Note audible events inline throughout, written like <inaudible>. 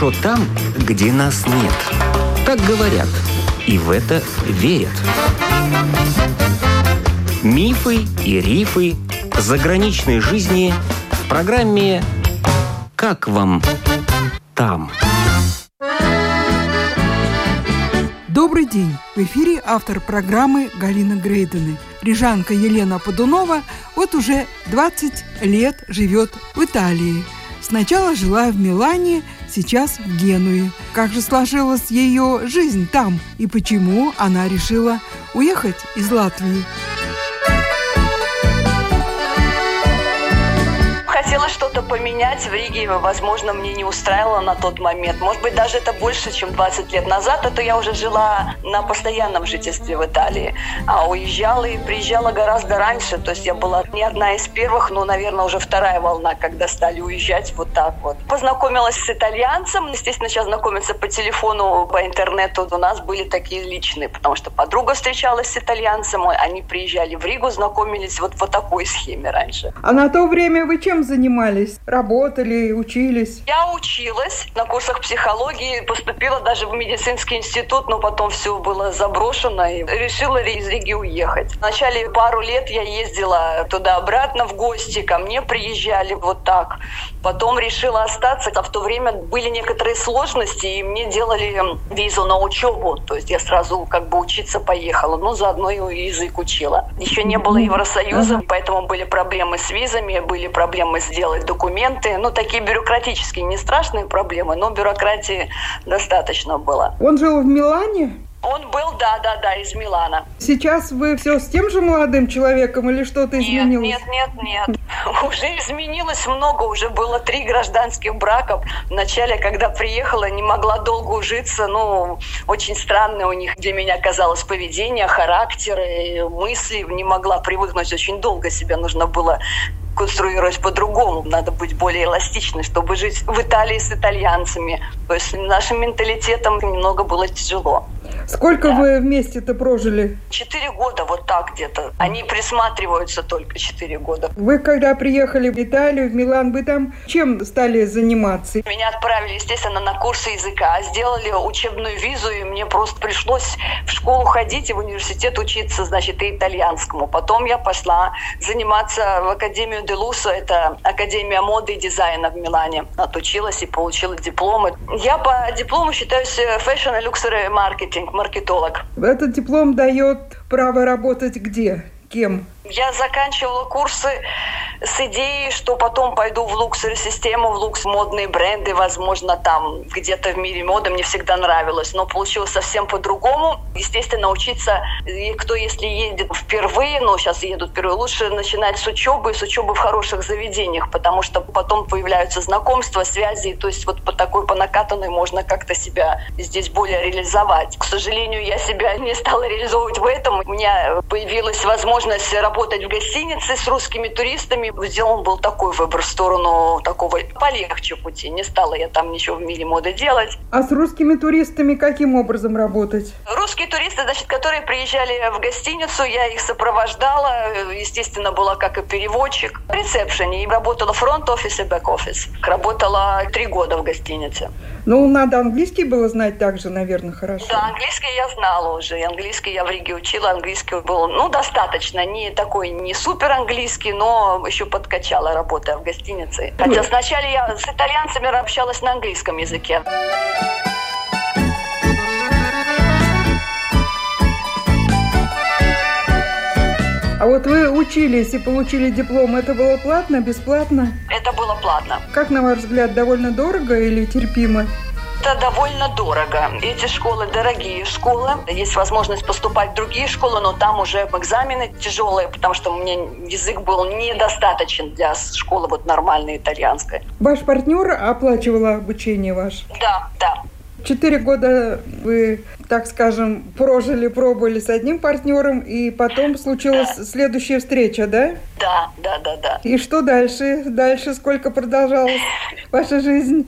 хорошо там, где нас нет. Так говорят, и в это верят. Мифы и рифы заграничной жизни в программе «Как вам там?». Добрый день! В эфире автор программы Галина Грейдены. Рижанка Елена Подунова вот уже 20 лет живет в Италии. Сначала жила в Милане, сейчас в Генуе. Как же сложилась ее жизнь там и почему она решила уехать из Латвии? Хотела что-то поменять в Риге, возможно, мне не устраивало на тот момент. Может быть, даже это больше, чем 20 лет назад, а то я уже жила на постоянном жительстве в Италии. А уезжала и приезжала гораздо раньше. То есть я была не одна из первых, но, наверное, уже вторая волна, когда стали уезжать вот так вот. Познакомилась с итальянцем. Естественно, сейчас знакомиться по телефону, по интернету. У нас были такие личные, потому что подруга встречалась с итальянцем, они приезжали в Ригу, знакомились вот по такой схеме раньше. А на то время вы чем занимались? Занимались? Работали, учились? Я училась на курсах психологии, поступила даже в медицинский институт, но потом все было заброшено и решила из Риги уехать. Вначале пару лет я ездила туда-обратно в гости, ко мне приезжали вот так. Потом решила остаться, а в то время были некоторые сложности, и мне делали визу на учебу. То есть я сразу как бы учиться поехала, ну заодно и язык учила. Еще не было Евросоюза, поэтому были проблемы с визами, были проблемы с сделать документы. Ну, такие бюрократические, не страшные проблемы, но бюрократии достаточно было. Он жил в Милане? Он был, да, да, да, из Милана. Сейчас вы все с тем же молодым человеком или что-то изменилось? Нет, нет, нет, нет. Уже изменилось много, уже было три гражданских брака. Вначале, когда приехала, не могла долго ужиться, ну, очень странное у них для меня казалось поведение, характеры, мысли, не могла привыкнуть, очень долго себя нужно было конструировать по-другому. Надо быть более эластичной, чтобы жить в Италии с итальянцами. То есть нашим менталитетом немного было тяжело. Сколько да. вы вместе-то прожили? Четыре года, вот так где-то. Они присматриваются только четыре года. Вы когда приехали в Италию, в Милан, вы там чем стали заниматься? Меня отправили, естественно, на курсы языка. Сделали учебную визу, и мне просто пришлось в школу ходить и в университет учиться, значит, и итальянскому. Потом я пошла заниматься в Академию Делуса, это Академия моды и дизайна в Милане. Отучилась и получила дипломы. Я по диплому считаюсь fashion и luxury маркетинг, маркетолог. Этот диплом дает право работать где? Кем? Я заканчивала курсы с идеей, что потом пойду в луксер-систему, в лукс модные бренды, возможно, там где-то в мире моды мне всегда нравилось, но получилось совсем по-другому. Естественно, учиться, и кто если едет впервые, но сейчас едут впервые, лучше начинать с учебы, с учебы в хороших заведениях, потому что потом появляются знакомства, связи, то есть вот по такой, по накатанной можно как-то себя здесь более реализовать. К сожалению, я себя не стала реализовывать в этом. У меня появилась возможность работать в гостинице с русскими туристами. Сделан был такой выбор в сторону такого полегче пути. Не стала я там ничего в мире моды делать. А с русскими туристами каким образом работать? Русские туристы, значит, которые приезжали в гостиницу, я их сопровождала. Естественно, была как и переводчик. В ресепшене. И работала фронт-офис и бэк-офис. Работала три года в гостинице. Ну, надо английский было знать также, наверное, хорошо. Да, английский я знала уже. Английский я в Риге учила. Английский был, ну, достаточно. Не такой, не супер английский, но еще подкачала, работая в гостинице. Хотя сначала я с итальянцами общалась на английском языке. А вот вы учились и получили диплом, это было платно, бесплатно? Это было платно. Как, на ваш взгляд, довольно дорого или терпимо? Это довольно дорого. Эти школы дорогие школы. Есть возможность поступать в другие школы, но там уже экзамены тяжелые, потому что у меня язык был недостаточен для школы вот нормальной итальянской. Ваш партнер оплачивал обучение ваше? Да, да. Четыре года вы, так скажем, прожили, пробовали с одним партнером, и потом случилась следующая встреча, да? Да, да, да, да. И что дальше? Дальше сколько продолжалась ваша жизнь?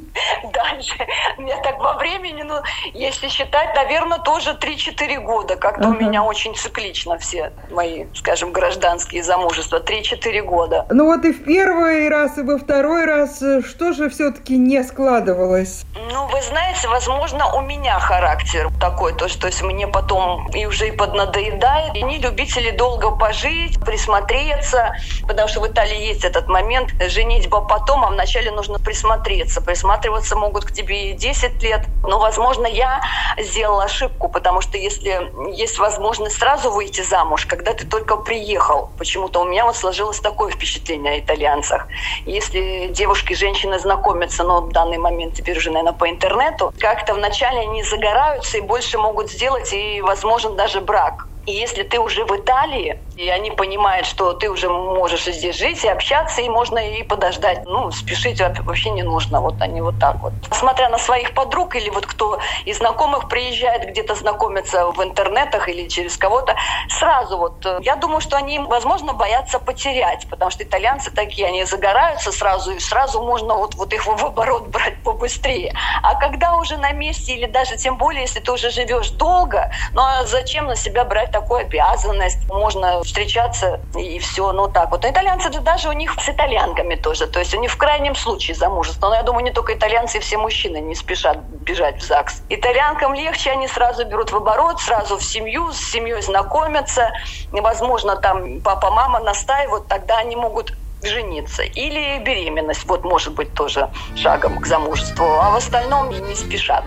Дальше. Я так во времени, ну, если считать, наверное, тоже 3-4 года. Как-то ага. у меня очень циклично все мои, скажем, гражданские замужества. 3-4 года. Ну вот и в первый раз, и во второй раз, что же все-таки не складывалось? Ну, вы знаете, возможно, у меня характер такой, то, что есть мне потом и уже и поднадоедает. Они любители долго пожить, присмотреться, потому что в Италии есть этот момент женитьба потом, а вначале нужно присмотреться. Присматриваться могут к тебе и 10 лет. Но, возможно, я сделала ошибку, потому что если есть возможность сразу выйти замуж, когда ты только приехал, почему-то у меня вот сложилось такое впечатление о итальянцах. Если девушки женщины знакомятся, но в данный момент теперь уже, наверное, по интернету, как-то вначале они загораются и больше могут сделать, и, возможно, даже брак. И если ты уже в Италии, и они понимают, что ты уже можешь здесь жить и общаться, и можно и подождать. Ну, спешить вообще не нужно. Вот они вот так вот. Смотря на своих подруг или вот кто из знакомых приезжает где-то знакомиться в интернетах или через кого-то, сразу вот, э, я думаю, что они, возможно, боятся потерять, потому что итальянцы такие, они загораются сразу, и сразу можно вот, вот их в оборот брать побыстрее. А когда уже на месте, или даже тем более, если ты уже живешь долго, ну а зачем на себя брать такую обязанность? Можно встречаться и все, ну так вот. А итальянцы даже у них с итальянками тоже, то есть у них в крайнем случае замужество. Но я думаю, не только итальянцы, все мужчины не спешат бежать в ЗАГС. Итальянкам легче, они сразу берут в оборот, сразу в семью, с семьей знакомятся. Возможно, там папа, мама настаивают, тогда они могут жениться. Или беременность, вот может быть тоже шагом к замужеству. А в остальном не спешат.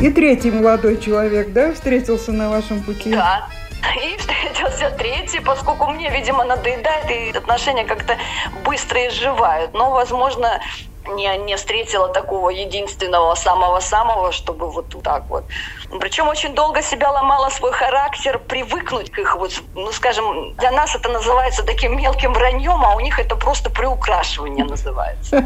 И третий молодой человек, да, встретился на вашем пути? Да, и встретился третий, поскольку мне, видимо, надоедает, и отношения как-то быстро изживают. Но, возможно, не, не встретила такого единственного, самого-самого, чтобы вот так вот. Причем очень долго себя ломала свой характер, привыкнуть к их, вот, ну, скажем, для нас это называется таким мелким враньем, а у них это просто приукрашивание называется.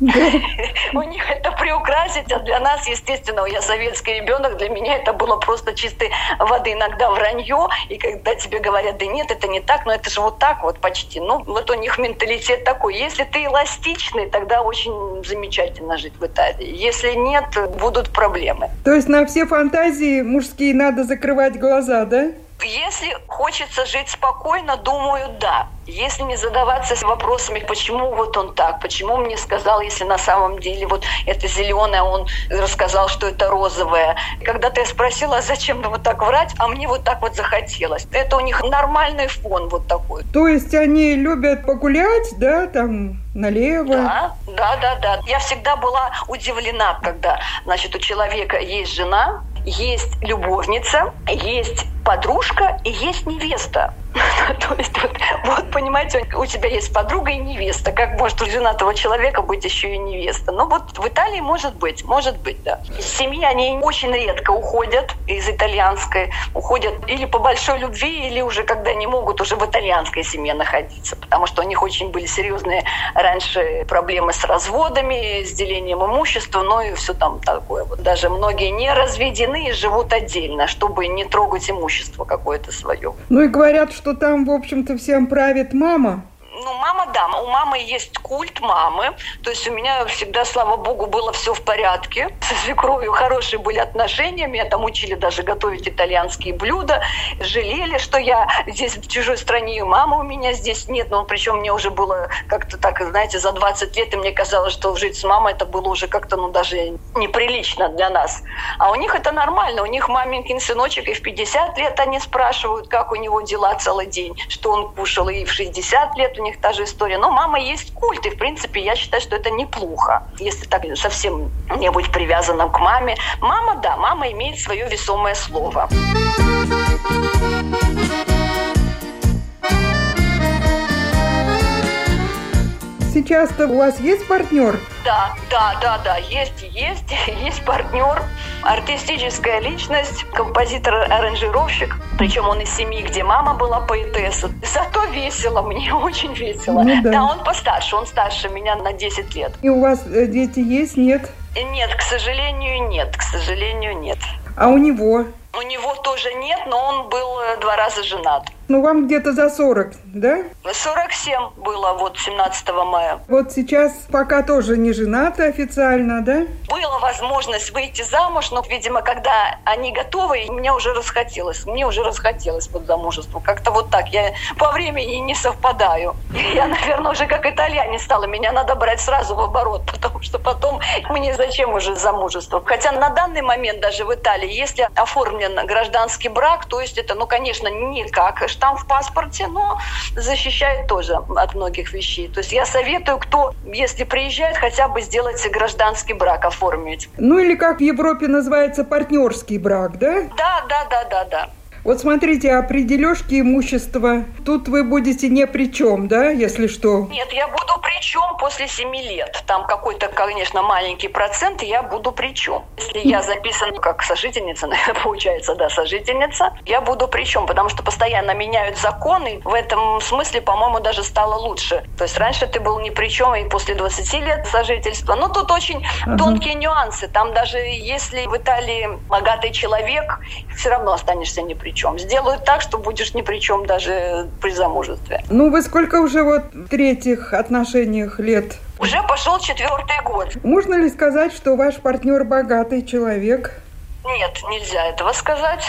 <laughs> У них это приукрасить, а для нас, естественно, я советский ребенок, для меня это было просто чистой воды иногда вранье, и когда тебе говорят, да нет, это не так, но это же вот так вот почти. Ну, вот у них менталитет такой. Если ты эластичный, тогда очень замечательно жить в Италии. Если нет, будут проблемы. То есть на все фантазии мужские надо закрывать глаза, да? Если хочется жить спокойно, думаю, да. Если не задаваться вопросами, почему вот он так, почему мне сказал, если на самом деле вот это зеленое, он рассказал, что это розовое. Когда-то я спросила, а зачем вот так врать, а мне вот так вот захотелось. Это у них нормальный фон вот такой. То есть они любят погулять, да, там налево? Да, да, да, да. Я всегда была удивлена, когда, значит, у человека есть жена, есть любовница, есть подружка и есть невеста. <laughs> То есть, вот, вот, понимаете, у тебя есть подруга и невеста. Как может у женатого человека быть еще и невеста? Ну, вот в Италии может быть, может быть, да. Из семьи они очень редко уходят из итальянской. Уходят или по большой любви, или уже когда не могут уже в итальянской семье находиться. Потому что у них очень были серьезные раньше проблемы с разводами, с делением имущества, ну и все там такое. Вот даже многие не разведены и живут отдельно, чтобы не трогать имущество какое-то свое. Ну и говорят, что там, в общем-то, всем правит мама. Ну, мама, да, у мамы есть культ мамы. То есть у меня всегда, слава богу, было все в порядке. <laughs> С свекровью хорошие были отношения. Меня там учили даже готовить итальянские блюда. Жалели, что я здесь в чужой стране, и мама у меня здесь нет. Но причем мне уже было как-то так, знаете, за 20 лет, и мне казалось, что жить с мамой это было уже как-то, ну, даже неприлично для нас. А у них это нормально. У них маменькин сыночек, и в 50 лет они спрашивают, как у него дела целый день, что он кушал, и в 60 лет у них них та же история. Но мама есть культ, и, в принципе, я считаю, что это неплохо, если так совсем не быть привязанным к маме. Мама, да, мама имеет свое весомое слово. Сейчас-то у вас есть партнер? Да, да, да, да, есть, есть, <laughs> есть партнер, артистическая личность, композитор-аранжировщик, причем он из семьи, где мама была поэтесса. Зато весело, мне <laughs> очень весело. Ну, да. да, он постарше, он старше меня на 10 лет. И у вас э, дети есть, нет? Нет, к сожалению, нет, к сожалению, нет. А у него? У него тоже нет, но он был э, два раза женат. Ну, вам где-то за 40, да? 47 было вот 17 мая. Вот сейчас пока тоже не женаты официально, да? Была возможность выйти замуж, но, видимо, когда они готовы, мне уже расхотелось. Мне уже расхотелось под замужество. Как-то вот так. Я по времени не совпадаю. Я, наверное, уже как итальяне стала. Меня надо брать сразу в оборот, <laughs> потому что потом мне зачем уже замужество. Хотя на данный момент даже в Италии, если оформлен гражданский брак, то есть это, ну, конечно, не штамп в паспорте, но защищает тоже от многих вещей. То есть я советую, кто, если приезжает, хотя бы сделать гражданский брак, оформить. Ну или как в Европе называется партнерский брак, да? Да, да, да, да, да. Вот смотрите, а при дележке имущества тут вы будете не при чем, да, если что? Нет, я буду при чем после семи лет. Там какой-то, конечно, маленький процент, и я буду при чем. Если я записана как сожительница, <laughs> получается, да, сожительница, я буду при чем, потому что постоянно меняют законы. В этом смысле, по-моему, даже стало лучше. То есть раньше ты был ни при чем, и после 20 лет сожительства. Но тут очень ага. тонкие нюансы. Там даже если в Италии богатый человек, все равно останешься ни при при чем. Сделают так, что будешь ни при чем даже при замужестве. Ну, вы сколько уже вот в третьих отношениях лет? Уже пошел четвертый год. Можно ли сказать, что ваш партнер богатый человек? Нет, нельзя этого сказать.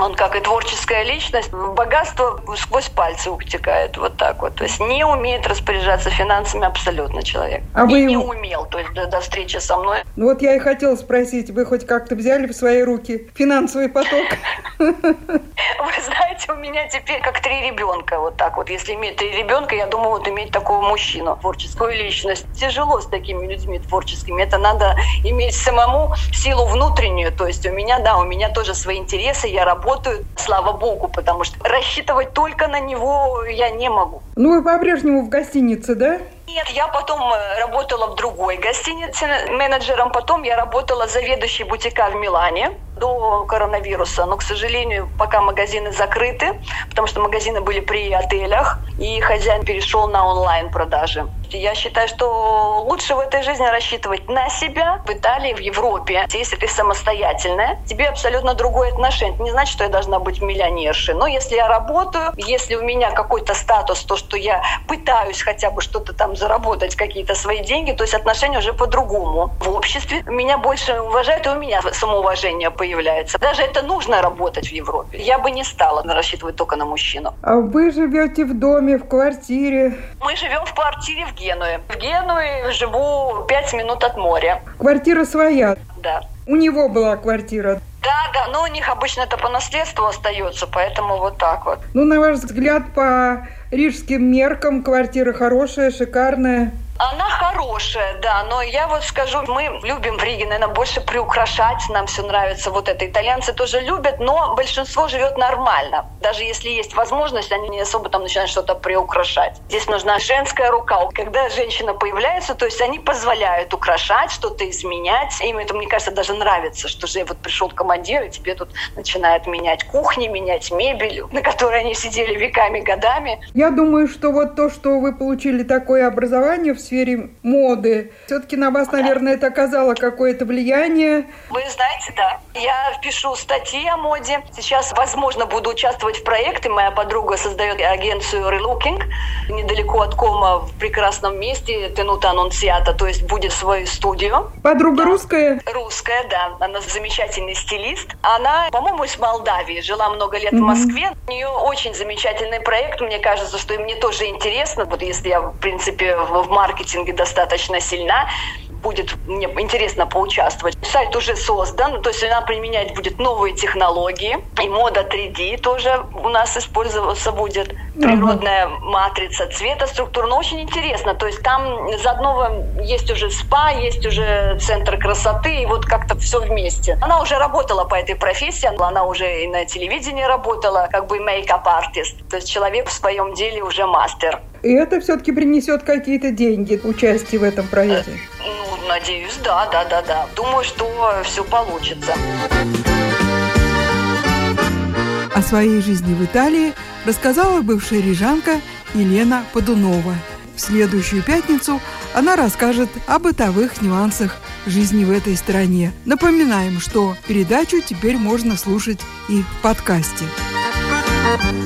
Он, как и творческая личность, богатство сквозь пальцы утекает вот так вот. То есть не умеет распоряжаться финансами абсолютно человек. А и вы... не умел, то есть до, до встречи со мной. Ну вот я и хотела спросить, вы хоть как-то взяли в свои руки финансовый поток? <laughs> Вы знаете, у меня теперь как три ребенка вот так вот. Если иметь три ребенка, я думаю, вот иметь такого мужчину, творческую личность. Тяжело с такими людьми творческими. Это надо иметь самому силу внутреннюю. То есть у меня, да, у меня тоже свои интересы, я работаю работают, слава богу, потому что рассчитывать только на него я не могу. Ну, вы по-прежнему в гостинице, да? Нет, я потом э, работала в другой гостинице менеджером, потом я работала заведующей бутика в Милане до коронавируса, но, к сожалению, пока магазины закрыты, потому что магазины были при отелях, и хозяин перешел на онлайн-продажи. Я считаю, что лучше в этой жизни рассчитывать на себя. В Италии, в Европе, если ты самостоятельная, тебе абсолютно другое отношение. Это не значит, что я должна быть миллионершей. Но если я работаю, если у меня какой-то статус, то, что я пытаюсь хотя бы что-то там заработать, какие-то свои деньги, то есть отношения уже по-другому. В обществе меня больше уважают, и у меня самоуважение появляется. Даже это нужно работать в Европе. Я бы не стала рассчитывать только на мужчину. А вы живете в доме, в квартире? Мы живем в квартире в Генуе. В Генуе живу пять минут от моря. Квартира своя? Да. У него была квартира? Да, да, но у них обычно это по наследству остается, поэтому вот так вот. Ну, на ваш взгляд, по рижским меркам квартира хорошая, шикарная? Она хорошая, да, но я вот скажу, мы любим в Риге, наверное, больше приукрашать, нам все нравится вот это. Итальянцы тоже любят, но большинство живет нормально. Даже если есть возможность, они не особо там начинают что-то приукрашать. Здесь нужна женская рука. Когда женщина появляется, то есть они позволяют украшать, что-то изменять. Им это, мне кажется, даже нравится, что же вот пришел командир, и тебе тут начинает менять кухни, менять мебель, на которой они сидели веками, годами. Я думаю, что вот то, что вы получили такое образование в сфере моды. Все-таки на вас, наверное, это оказало какое-то влияние. Вы знаете, да. Я пишу статьи о моде. Сейчас, возможно, буду участвовать в проекте. Моя подруга создает агенцию Relooking недалеко от Кома в прекрасном месте Тенута Анонсиата, то есть будет свою студию. Подруга да. русская? Русская, да. Она замечательный стилист. Она, по-моему, из Молдавии, жила много лет mm-hmm. в Москве. У нее очень замечательный проект. Мне кажется, что и мне тоже интересно. Вот если я, в принципе, в маркетинге маркетинге достаточно сильна, будет мне интересно поучаствовать. Сайт уже создан, то есть она применять будет новые технологии. И мода 3D тоже у нас использоваться будет. Природная uh-huh. матрица цвета, структура. Но очень интересно. То есть там заодно есть уже спа, есть уже центр красоты, и вот как-то все вместе. Она уже работала по этой профессии, она уже и на телевидении работала, как бы мейкап-артист. То есть человек в своем деле уже мастер. И это все-таки принесет какие-то деньги, участие в этом проекте? Ну, надеюсь, да, да, да, да. Думаю, что все получится. О своей жизни в Италии рассказала бывшая рижанка Елена Подунова. В следующую пятницу она расскажет о бытовых нюансах жизни в этой стране. Напоминаем, что передачу теперь можно слушать и в подкасте. Thank you